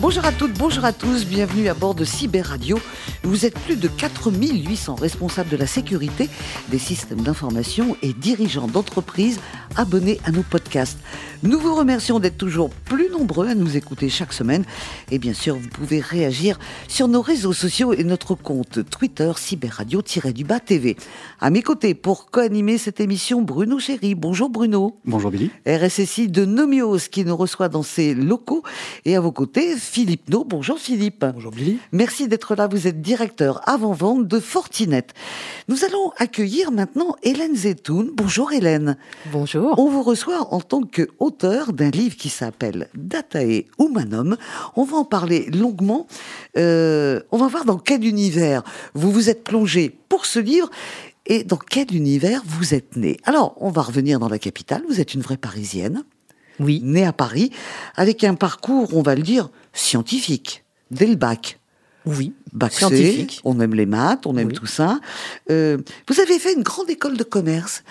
Bonjour à toutes, bonjour à tous, bienvenue à bord de Cyber Radio. Vous êtes plus de 4800 responsables de la sécurité des systèmes d'information et dirigeants d'entreprises abonnés à nos podcasts. Nous vous remercions d'être toujours plus nombreux à nous écouter chaque semaine. Et bien sûr, vous pouvez réagir sur nos réseaux sociaux et notre compte Twitter Cyberradio-du-bas TV. À mes côtés, pour co-animer cette émission, Bruno Chéry. Bonjour Bruno. Bonjour Billy. RSSI de Nomios qui nous reçoit dans ses locaux. Et à vos côtés, Philippe No. Bonjour Philippe. Bonjour Billy. Merci d'être là. Vous êtes directeur avant-vente de Fortinet. Nous allons accueillir maintenant Hélène Zetoun. Bonjour Hélène. Bonjour. On vous reçoit en tant qu'auteur d'un livre qui s'appelle Datae Humanum. On va en parler longuement. Euh, on va voir dans quel univers vous vous êtes plongé pour ce livre et dans quel univers vous êtes né. Alors, on va revenir dans la capitale. Vous êtes une vraie Parisienne. Oui. Née à Paris, avec un parcours, on va le dire, scientifique, dès le bac. Oui. Bac C, Scientifique. on aime les maths, on aime Oui. tout ça. Euh, vous avez fait une grande école de commerce.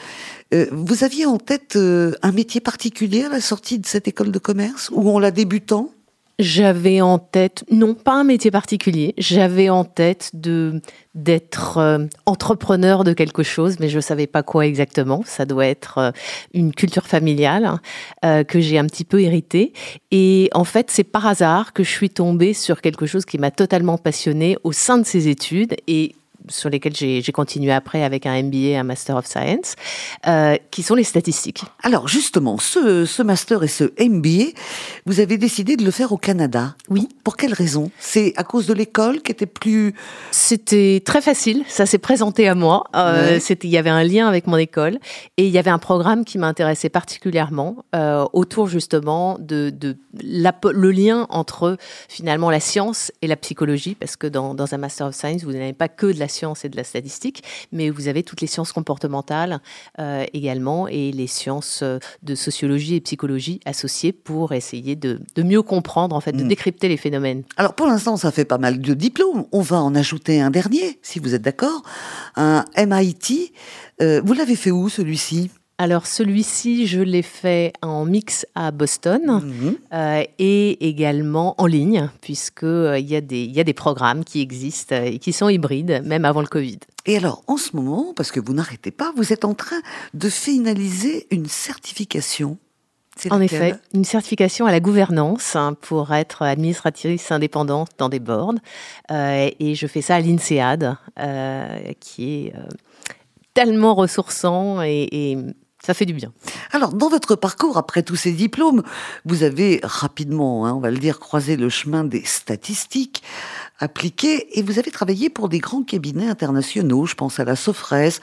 Euh, vous aviez en tête euh, un métier particulier à la sortie de cette école de commerce ou en la débutant? J'avais en tête, non pas un métier particulier, j'avais en tête de d'être euh, entrepreneur de quelque chose, mais je savais pas quoi exactement. Ça doit être euh, une culture familiale hein, euh, que j'ai un petit peu héritée. Et en fait, c'est par hasard que je suis tombée sur quelque chose qui m'a totalement passionnée au sein de ces études et sur lesquelles j'ai continué après avec un MBA, un Master of Science, euh, qui sont les statistiques. Alors justement, ce, ce master et ce MBA, vous avez décidé de le faire au Canada. Oui. Pour quelle raison? C'est à cause de l'école qui était plus... C'était très facile, ça s'est présenté à moi. Euh, Ouais. c'était, il y avait un lien avec mon école et il y avait un programme qui m'intéressait particulièrement euh, autour justement de, de la- le lien entre finalement la science et la psychologie, parce que dans, dans un Master of Science, vous n'avez pas que de la science et de la statistique, mais vous avez toutes les sciences comportementales euh, également et les sciences euh, de sociologie et psychologie associées pour essayer de, de mieux comprendre, en fait, de Mm. décrypter les phénomènes. Alors pour l'instant, ça fait pas mal de diplômes. On va en ajouter un dernier, si vous êtes d'accord. Un MIT. Euh, vous l'avez fait où celui-ci? Alors celui-ci, je l'ai fait en mix à Boston Mhm. euh, et également en ligne, puisque euh, il y, a des- y a des programmes qui existent euh, et qui sont hybrides, même avant le Covid. Et alors, en ce moment, parce que vous n'arrêtez pas, vous êtes en train de finaliser une certification. C'est En effet, une certification à la gouvernance hein, pour être administratrice indépendante dans des boards. Euh, et je fais ça à l'INSEAD, euh, qui est tellement ressourçant et, et ça fait du bien. Alors, dans votre parcours, après tous ces diplômes, vous avez rapidement, hein, on va le dire, croisé le chemin des statistiques appliquées et vous avez travaillé pour des grands cabinets internationaux. Je pense à la Sofres.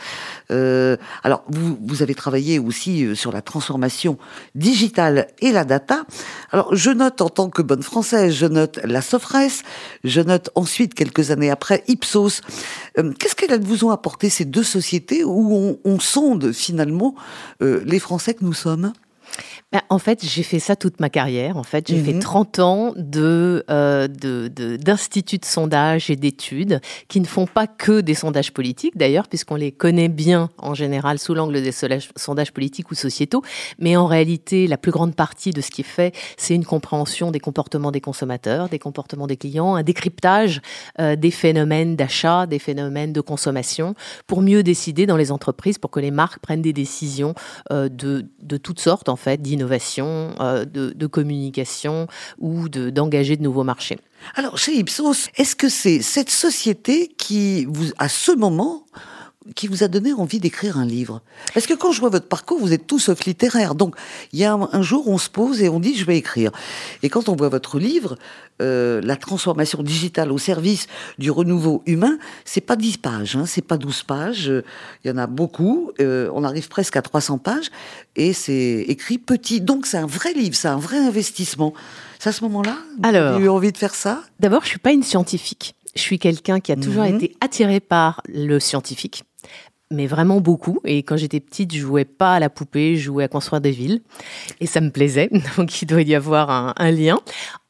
Euh, alors, vous, vous avez travaillé aussi euh, sur la transformation digitale et la data. Alors, je note en tant que bonne française, je note la Sofres, je note ensuite, quelques années après, Ipsos. Euh, Qu'est-ce qu'elles vous ont apporté ces deux sociétés où on, on sonde finalement euh, les Français que nous sommes? En fait, j'ai fait ça toute ma carrière. En fait, j'ai Mhm. fait 30 ans de, euh, de, de- d'instituts de sondage et d'études qui ne font pas que des sondages politiques, d'ailleurs, puisqu'on les connaît bien en général sous l'angle des sondages, sondages politiques ou sociétaux. Mais en réalité, la plus grande partie de ce qui est fait, c'est une compréhension des comportements des consommateurs, des comportements des clients, un décryptage euh, des phénomènes d'achat, des phénomènes de consommation, pour mieux décider dans les entreprises, pour que les marques prennent des décisions euh, de, de toutes sortes, en fait, d'innovation, euh, de, de communication ou de- d'engager de, nouveaux marchés. Alors, chez Ipsos, est-ce que c'est cette société qui, vous, à ce moment, qui vous a donné envie d'écrire un livre Parce que quand je vois votre parcours, vous êtes tout sauf littéraire. Donc, il y a un, un jour, on se pose et on dit, je vais écrire. Et quand on voit votre livre, euh, la transformation digitale au service du renouveau humain, c'est pas 10 pages, hein, c'est pas 12 pages. euh, Il y en a beaucoup. euh, on arrive presque à 300 pages et c'est écrit petit. Donc, c'est un vrai livre, c'est un vrai investissement. C'est à ce moment-là que vous Alors. avez eu envie de faire ça? D'abord, je suis pas une scientifique. Je suis quelqu'un qui a toujours Mhm. été attiré par le scientifique. Mais vraiment beaucoup. Et quand j'étais petite, je jouais pas à la poupée, je jouais à construire des villes. Et ça me plaisait. Donc il doit y avoir un, lien.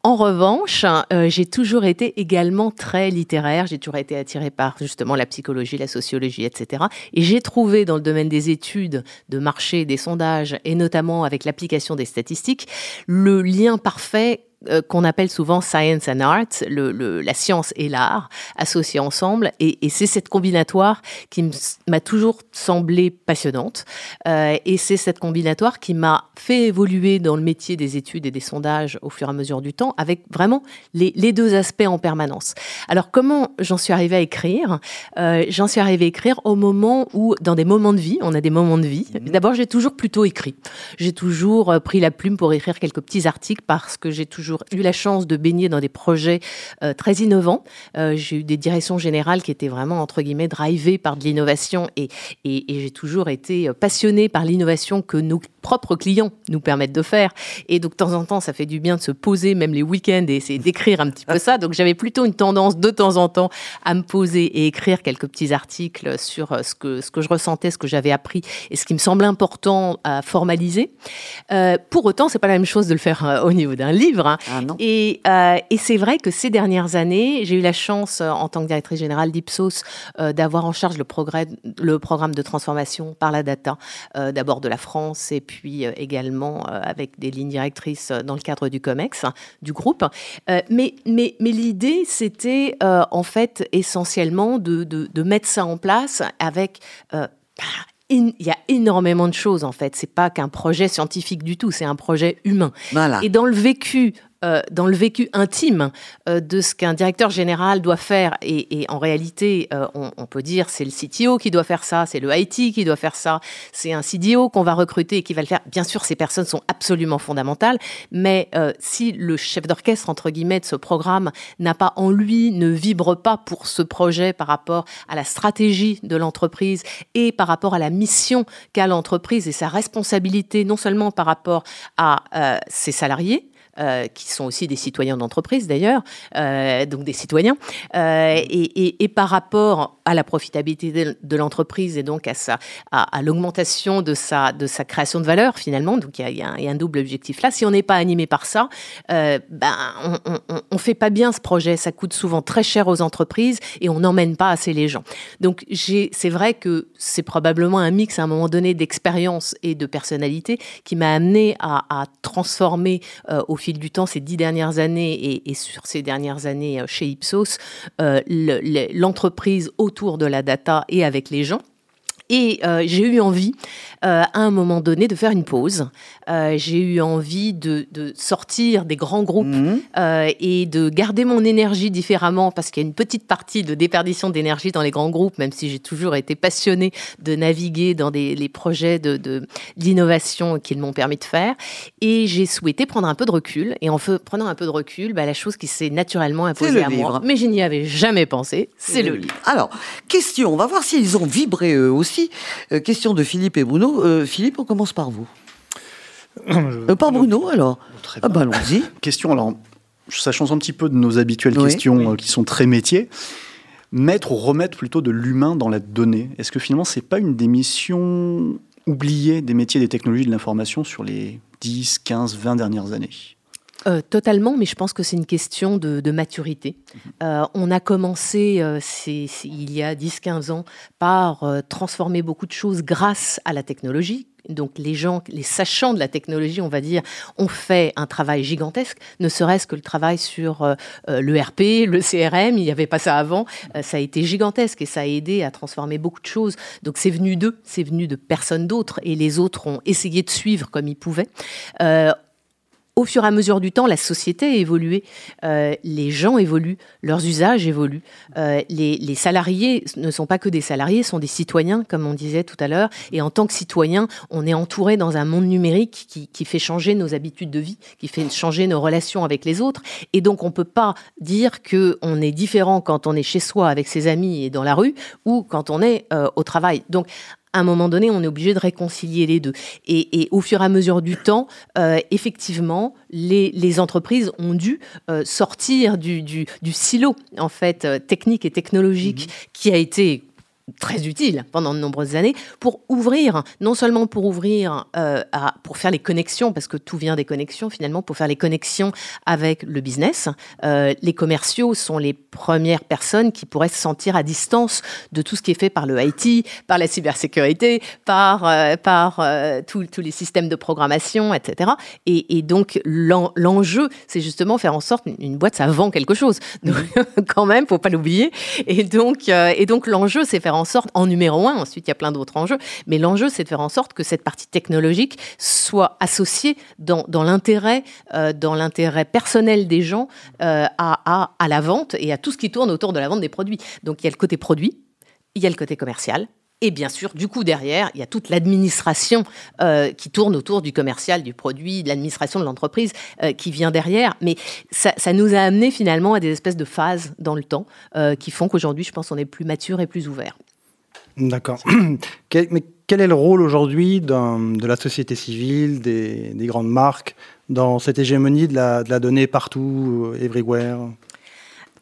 En revanche, euh, j'ai toujours été également très littéraire. J'ai toujours été attirée par justement la psychologie, la sociologie, etc. Et j'ai trouvé dans le domaine des études, de marché, des sondages, et notamment avec l'application des statistiques, le lien parfait euh, qu'on appelle souvent science and art, le, la science et l'art associés ensemble. Et, et c'est cette combinatoire qui m'a toujours semblé passionnante. Euh, et c'est cette combinatoire qui m'a fait évoluer dans le métier des études et des sondages au fur et à mesure du temps, avec vraiment les, les deux aspects en permanence. Alors comment j'en suis arrivée à écrire? Euh, J'en suis arrivée à écrire au moment où, dans des moments de vie, on a des moments de vie. Mhm. D'abord, j'ai toujours plutôt écrit. J'ai toujours pris la plume pour écrire quelques petits articles parce que j'ai toujours eu la chance de baigner dans des projets euh, très innovants. Euh, j'ai eu des directions générales qui étaient vraiment, entre guillemets, drivées par de l'innovation et, j'ai toujours été euh, passionnée par l'innovation que nos propres clients nous permettent de faire. Et donc, de temps en temps, ça fait du bien de se poser, même les week-ends, et d'écrire un petit peu ça. Donc, j'avais plutôt une tendance, de temps en temps, à me poser et écrire quelques petits articles sur ce que, je ressentais, ce que j'avais appris et ce qui me semblait important à formaliser. Pour autant, c'est pas la même chose de le faire au niveau d'un livre. Hein. Ah et, euh, et c'est vrai que ces dernières années, j'ai eu la chance, euh, en tant que directrice générale d'Ipsos, euh, d'avoir en charge le, progrès, le programme de transformation par la data, euh, d'abord de la France et puis également avec des lignes directrices dans le cadre du COMEX, du groupe. mais mais, mais l'idée, c'était en fait essentiellement de, de, de, mettre ça en place avec il y a énormément de choses en fait. C'est pas qu'un projet scientifique du tout, c'est un projet humain. Voilà. Et dans le vécu euh, dans le vécu intime euh, de ce qu'un directeur général doit faire. Et, en réalité, euh, on, peut dire c'est le CTO qui doit faire ça, c'est le IT qui doit faire ça, c'est un CDO qu'on va recruter et qui va le faire. Bien sûr, ces personnes sont absolument fondamentales, mais si le chef d'orchestre, entre guillemets, de ce programme n'a pas en lui, ne vibre pas pour ce projet par rapport à la stratégie de l'entreprise et par rapport à la mission qu'a l'entreprise et sa responsabilité, non seulement par rapport à ses salariés, euh, qui sont aussi des citoyens d'entreprise d'ailleurs, euh, donc des citoyens, euh, et, par rapport à la profitabilité de, l'entreprise et donc à, l'augmentation de sa, de sa création de valeur finalement, donc il y, a un double objectif là. Si on n'est pas animé par ça, ben, on, on fait pas bien ce projet, ça coûte souvent très cher aux entreprises et on n'emmène pas assez les gens. Donc c'est vrai que c'est probablement un mix à un moment donné d'expérience et de personnalité qui m'a amené à, à transformer au fil du temps, ces dix dernières années et, et sur ces dernières années euh, chez Ipsos, euh, l'entreprise autour de la data et avec les gens. Et euh, j'ai eu envie, euh, à un moment donné, de faire une pause. Euh, j'ai eu envie de, de, sortir des grands groupes mmh. et de garder mon énergie différemment, parce qu'il y a une petite partie de déperdition d'énergie dans les grands groupes, même si j'ai toujours été passionnée de naviguer dans des, les projets de, de, d'innovation qu'ils m'ont permis de faire. Et j'ai souhaité prendre un peu de recul. Et en prenant un peu de recul, bah, la chose qui s'est naturellement imposée à livre. moi, mais je n'y avais jamais pensé, c'est, le, le livre. Alors, question, on va voir s'ils ont vibré eux aussi euh, question de Philippe et Bruno. Euh, Philippe, on commence par vous. Euh, par Bruno, alors ah bah, allons-y. Question, alors, ça change un petit peu de nos habituelles oui, questions oui. qui sont très métiers. Mettre ou remettre plutôt de l'humain dans la donnée, est-ce que finalement, c'est pas une des missions oubliées des métiers des technologies de l'information sur les 10, 15, 20 dernières années? Euh, totalement, mais je pense que c'est une question de, de maturité. Euh, on a commencé euh, c est, c est, il y a 10-15 ans par transformer beaucoup de choses grâce à la technologie. Donc les gens, les sachants de la technologie, on va dire, ont fait un travail gigantesque, ne serait-ce que le travail sur euh, l'ERP, le CRM, il n'y avait pas ça avant, euh, ça a été gigantesque et ça a aidé à transformer beaucoup de choses. Donc c'est venu d'eux, c'est venu de personne d'autre et les autres ont essayé de suivre comme ils pouvaient. Euh, au fur et à mesure du temps, la société a évolué, euh, les gens évoluent, leurs usages évoluent. Euh, les, les, salariés ne sont pas que des salariés, sont des citoyens, comme on disait tout à l'heure. Et en tant que citoyen, on est entouré dans un monde numérique qui, qui, fait changer nos habitudes de vie, qui fait changer nos relations avec les autres. Et donc, on peut pas dire que on est différent quand on est chez soi avec ses amis et dans la rue, ou quand on est euh, au travail. Donc, à un moment donné, on est obligé de réconcilier les deux. Et, et au fur et à mesure du temps, euh, effectivement, les, les, entreprises ont dû euh, sortir du, du, du, silo en fait euh, technique et technologique mmh. qui a été très utile pendant de nombreuses années pour ouvrir, non seulement pour ouvrir, euh, à, pour faire les connexions, parce que tout vient des connexions finalement, pour faire les connexions avec le business. Euh, les commerciaux sont les premières personnes qui pourraient se sentir à distance de tout ce qui est fait par le IT, par la cybersécurité, par, euh, par tous les systèmes de programmation, etc. Et, donc l'enjeu, c'est justement faire en sorte une boîte, ça vend quelque chose, quand même, faut pas l'oublier. Et donc, et donc l'enjeu, c'est faire en sorte, en numéro un, ensuite il y a plein d'autres enjeux, mais l'enjeu c'est de faire en sorte que cette partie technologique soit associée dans, l'intérêt, euh, dans l'intérêt personnel des gens euh, à, la vente et à tout ce qui tourne autour de la vente des produits. Donc il y a le côté produit, il y a le côté commercial, et bien sûr, du coup, derrière, il y a toute l'administration euh, qui tourne autour du commercial, du produit, de l'administration de l'entreprise qui vient derrière. Mais ça, nous a amené finalement à des espèces de phases dans le temps qui font qu'aujourd'hui, je pense, on est plus mature et plus ouvert. D'accord. Mais quel est le rôle aujourd'hui de la société civile, des, grandes marques, dans cette hégémonie de la, donnée partout, euh, everywhere?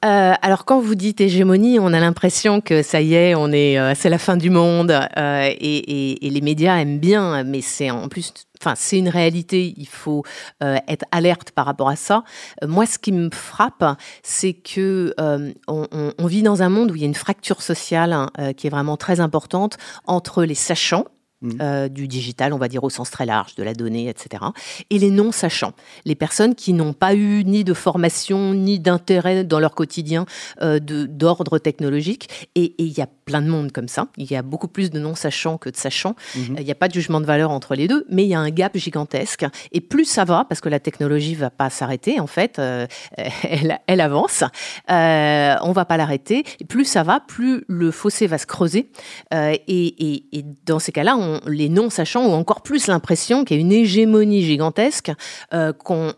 Euh, alors quand vous dites hégémonie, on a l'impression que ça y est, on est, euh, c'est la fin du monde et, les médias aiment bien, mais c'est en plus enfin, c'est une réalité, il faut euh, être alerte par rapport à ça. Euh, moi, ce qui me frappe, c'est que euh, on, vit dans un monde où il y a une fracture sociale hein, qui est vraiment très importante entre les sachants, Mmh. Euh, du digital, on va dire au sens très large, de la donnée, etc. Et les non-sachants, les personnes qui n'ont pas eu ni de formation, ni d'intérêt dans leur quotidien euh, d'ordre technologique. Et il y a plein de monde comme ça. Il y a beaucoup plus de non-sachants que de sachants. Mmh. Il n'y a pas de jugement de valeur entre les deux, mais il y a un gap gigantesque. Et plus ça va, parce que la technologie va pas s'arrêter, en fait, euh, elle, elle, avance, euh, on va pas l'arrêter. Plus ça va, plus le fossé va se creuser. Et, et, et, dans ces cas-là, on les non-sachants ont encore plus l'impression qu'il y a une hégémonie gigantesque, euh, qu'on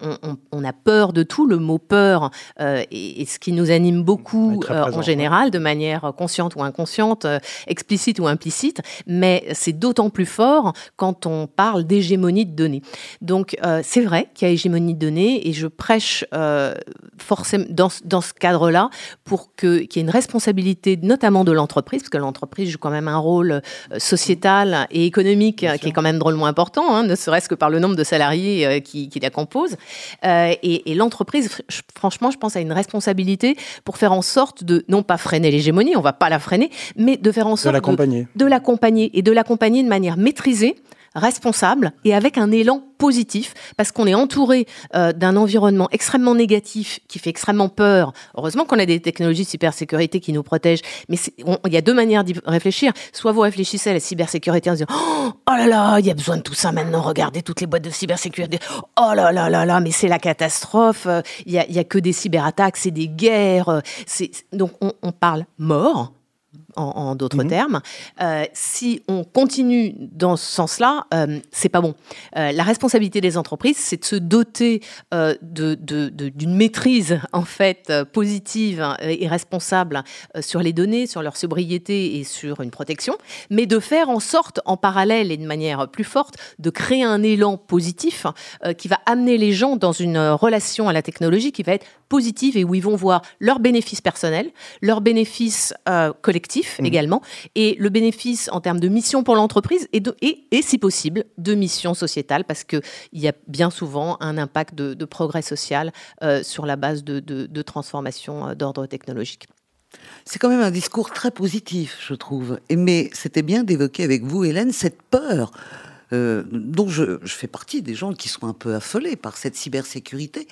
on, a peur de tout. Le mot peur euh, est, ce qui nous anime beaucoup euh, en général, de manière consciente ou inconsciente, explicite ou implicite, mais c'est d'autant plus fort quand on parle d'hégémonie de données. Donc c'est vrai qu'il y a hégémonie de données et je prêche forcément dans, dans ce cadre-là pour qu'il y ait une responsabilité notamment de l'entreprise, parce que l'entreprise joue quand même un rôle sociétal et économique qui est quand même drôlement important, hein, ne serait-ce que par le nombre de salariés euh, qui, la composent. Euh, et, l'entreprise, franchement, je pense à une responsabilité pour faire en sorte de non pas freiner l'hégémonie, on va pas la freiner, mais de faire en sorte de l'accompagner et de l'accompagner de manière maîtrisée responsable et avec un élan positif parce qu'on est entouré euh, d'un environnement extrêmement négatif qui fait extrêmement peur. Heureusement qu'on a des technologies de cybersécurité qui nous protègent, mais il y a deux manières d'y réfléchir. Soit vous réfléchissez à la cybersécurité en disant oh, oh là là, il y a besoin de tout ça maintenant. Regardez toutes les boîtes de cybersécurité. Oh là là là là, mais c'est la catastrophe. Il y a, a, que des cyberattaques, c'est des guerres. Donc on, on parle mort en, d'autres mhm. termes. Euh, si on continue dans ce sens-là, euh, c'est pas bon. Euh, la responsabilité des entreprises, c'est de se doter euh, d'une de, maîtrise en fait positive et responsable sur les données, sur leur sobriété et sur une protection, mais de faire en sorte, en parallèle et de manière plus forte, de créer un élan positif qui va amener les gens dans une relation à la technologie qui va être positive et où ils vont voir leurs bénéfices personnels, leurs bénéfices collectifs Mmh. également, et le bénéfice en termes de mission pour l'entreprise et, et, et, si possible, de mission sociétale, parce qu'il y a bien souvent un impact de, progrès social euh, sur la base de, de, transformation euh, d'ordre technologique. C'est quand même un discours très positif, je trouve. Mais c'était bien d'évoquer avec vous, Hélène, cette peur euh, dont je, je, fais partie des gens qui sont un peu affolés par cette cybersécurité,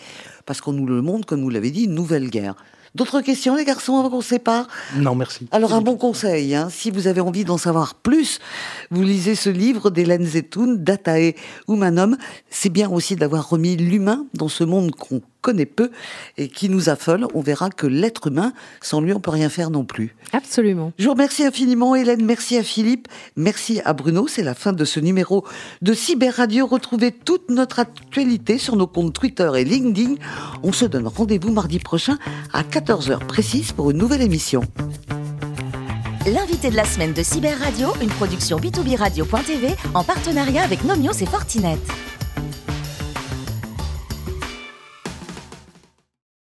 parce qu'on nous le montre, comme vous l'avez dit, une nouvelle guerre. D'autres questions, les garçons, avant qu'on se sépare? Non, merci. Alors, un bon conseil, hein, si vous avez envie d'en savoir plus, vous lisez ce livre d'Hélène Zetoun, Datae Humanum. C'est bien aussi d'avoir remis l'humain dans ce monde qu'on connaît peu et qui nous affole. On verra que l'être humain, sans lui, on peut rien faire non plus. Absolument. Je vous remercie infiniment, Hélène. Merci à Philippe. Merci à Bruno. C'est la fin de ce numéro de Cyber Radio. Retrouvez toute notre actualité sur nos comptes Twitter et LinkedIn. On se donne rendez-vous mardi prochain à 14h précise pour une nouvelle émission. L'invité de la semaine de Cyber Radio, une production b2b radio.tv en partenariat avec Nomios et Fortinet.